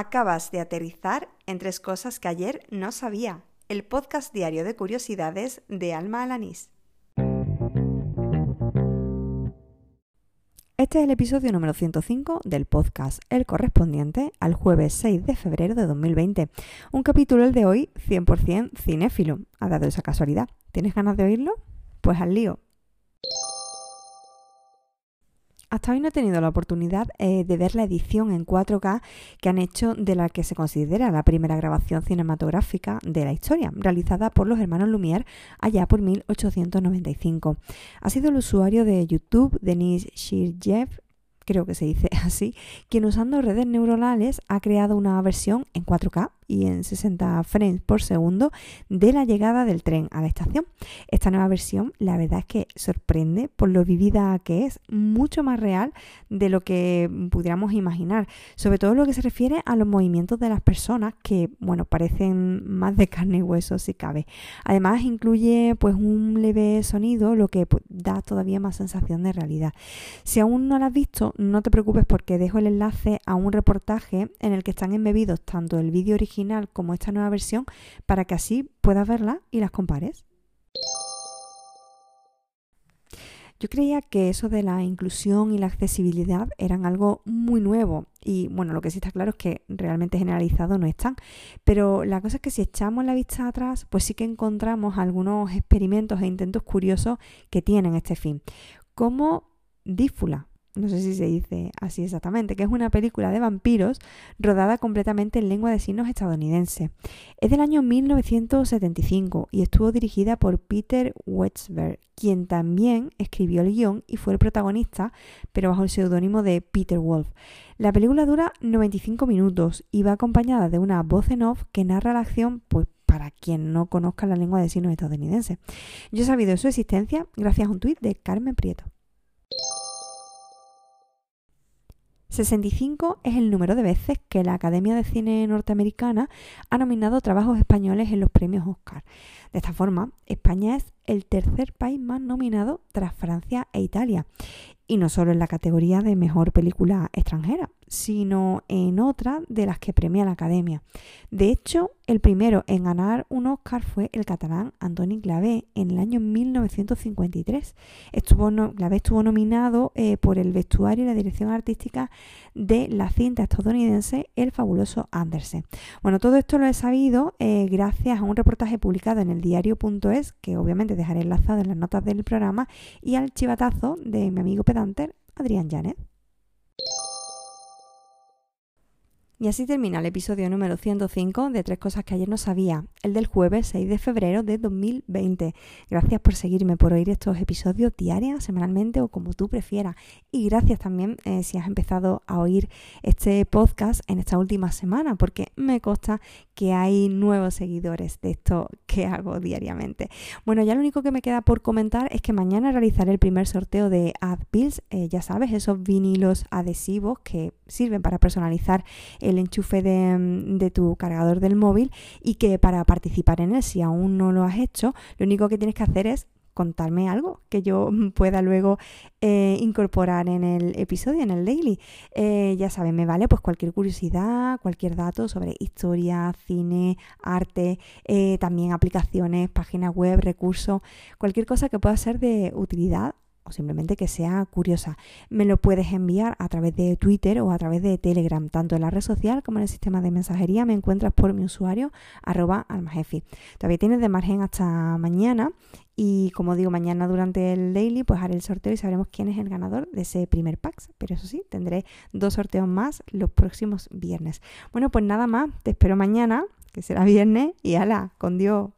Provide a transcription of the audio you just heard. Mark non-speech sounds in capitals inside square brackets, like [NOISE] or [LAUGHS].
Acabas de aterrizar en tres cosas que ayer no sabía. El podcast diario de curiosidades de Alma Alanís. Este es el episodio número 105 del podcast, el correspondiente al jueves 6 de febrero de 2020. Un capítulo el de hoy 100% cinéfilo. ¿Ha dado esa casualidad? ¿Tienes ganas de oírlo? Pues al lío. Hasta hoy no he tenido la oportunidad eh, de ver la edición en 4K que han hecho de la que se considera la primera grabación cinematográfica de la historia, realizada por los hermanos Lumière allá por 1895. Ha sido el usuario de YouTube, Denis Shirjev, creo que se dice [LAUGHS] así, quien usando redes neuronales ha creado una versión en 4K y en 60 frames por segundo de la llegada del tren a la estación. Esta nueva versión, la verdad es que sorprende por lo vivida que es, mucho más real de lo que pudiéramos imaginar, sobre todo lo que se refiere a los movimientos de las personas que, bueno, parecen más de carne y hueso si cabe. Además incluye pues un leve sonido, lo que pues, da todavía más sensación de realidad. Si aún no la has visto, no te preocupes porque dejo el enlace a un reportaje en el que están embebidos tanto el vídeo original como esta nueva versión para que así puedas verla y las compares. Yo creía que eso de la inclusión y la accesibilidad eran algo muy nuevo y bueno, lo que sí está claro es que realmente generalizado no están. Pero la cosa es que si echamos la vista atrás, pues sí que encontramos algunos experimentos e intentos curiosos que tienen este fin. Como Dífula, no sé si se dice así exactamente, que es una película de vampiros rodada completamente en lengua de signos estadounidense. Es del año 1975 y estuvo dirigida por Peter Wetzberg, quien también escribió el guion y fue el protagonista, pero bajo el seudónimo de Peter Wolf. La película dura 95 minutos y va acompañada de una voz en off que narra la acción, pues para quien no conozca la lengua de signos estadounidense. Yo he sabido de su existencia gracias a un tuit de Carmen Prieto. 65 es el número de veces que la Academia de Cine Norteamericana ha nominado trabajos españoles en los premios Oscar. De esta forma, España es el tercer país más nominado tras Francia e Italia. Y no solo en la categoría de mejor película extranjera, sino en otra de las que premia la Academia. De hecho, el primero en ganar un Oscar fue el catalán Antoni Clavé en el año 1953. Estuvo Clavé estuvo nominado eh, por el vestuario y la dirección artística de la cinta estadounidense El fabuloso Andersen. Bueno, todo esto lo he sabido eh, gracias a un reportaje publicado en el diario.es, que obviamente dejaré enlazado en las notas del programa, y al chivatazo de mi amigo pedanter Adrián Janet. Y así termina el episodio número 105 de Tres Cosas que ayer no sabía, el del jueves 6 de febrero de 2020. Gracias por seguirme, por oír estos episodios diarios, semanalmente o como tú prefieras. Y gracias también eh, si has empezado a oír este podcast en esta última semana, porque me consta que hay nuevos seguidores de esto que hago diariamente. Bueno, ya lo único que me queda por comentar es que mañana realizaré el primer sorteo de AdPills, eh, ya sabes, esos vinilos adhesivos que sirven para personalizar el enchufe de, tu cargador del móvil y que para participar en él, si aún no lo has hecho, lo único que tienes que hacer es contarme algo que yo [LAUGHS] pueda luego eh, incorporar en el episodio, en el daily. Eh, ya saben, me vale pues cualquier curiosidad, cualquier dato sobre historia, cine, arte, eh, también aplicaciones, páginas web, recursos, cualquier cosa que pueda ser de utilidad simplemente que sea curiosa. Me lo puedes enviar a través de Twitter o a través de Telegram, tanto en la red social como en el sistema de mensajería. Me encuentras por mi usuario arroba almajefi. Todavía tienes de margen hasta mañana y como digo, mañana durante el daily pues haré el sorteo y sabremos quién es el ganador de ese primer pack. Pero eso sí, tendré dos sorteos más los próximos viernes. Bueno, pues nada más, te espero mañana, que será viernes, y ala, con Dios.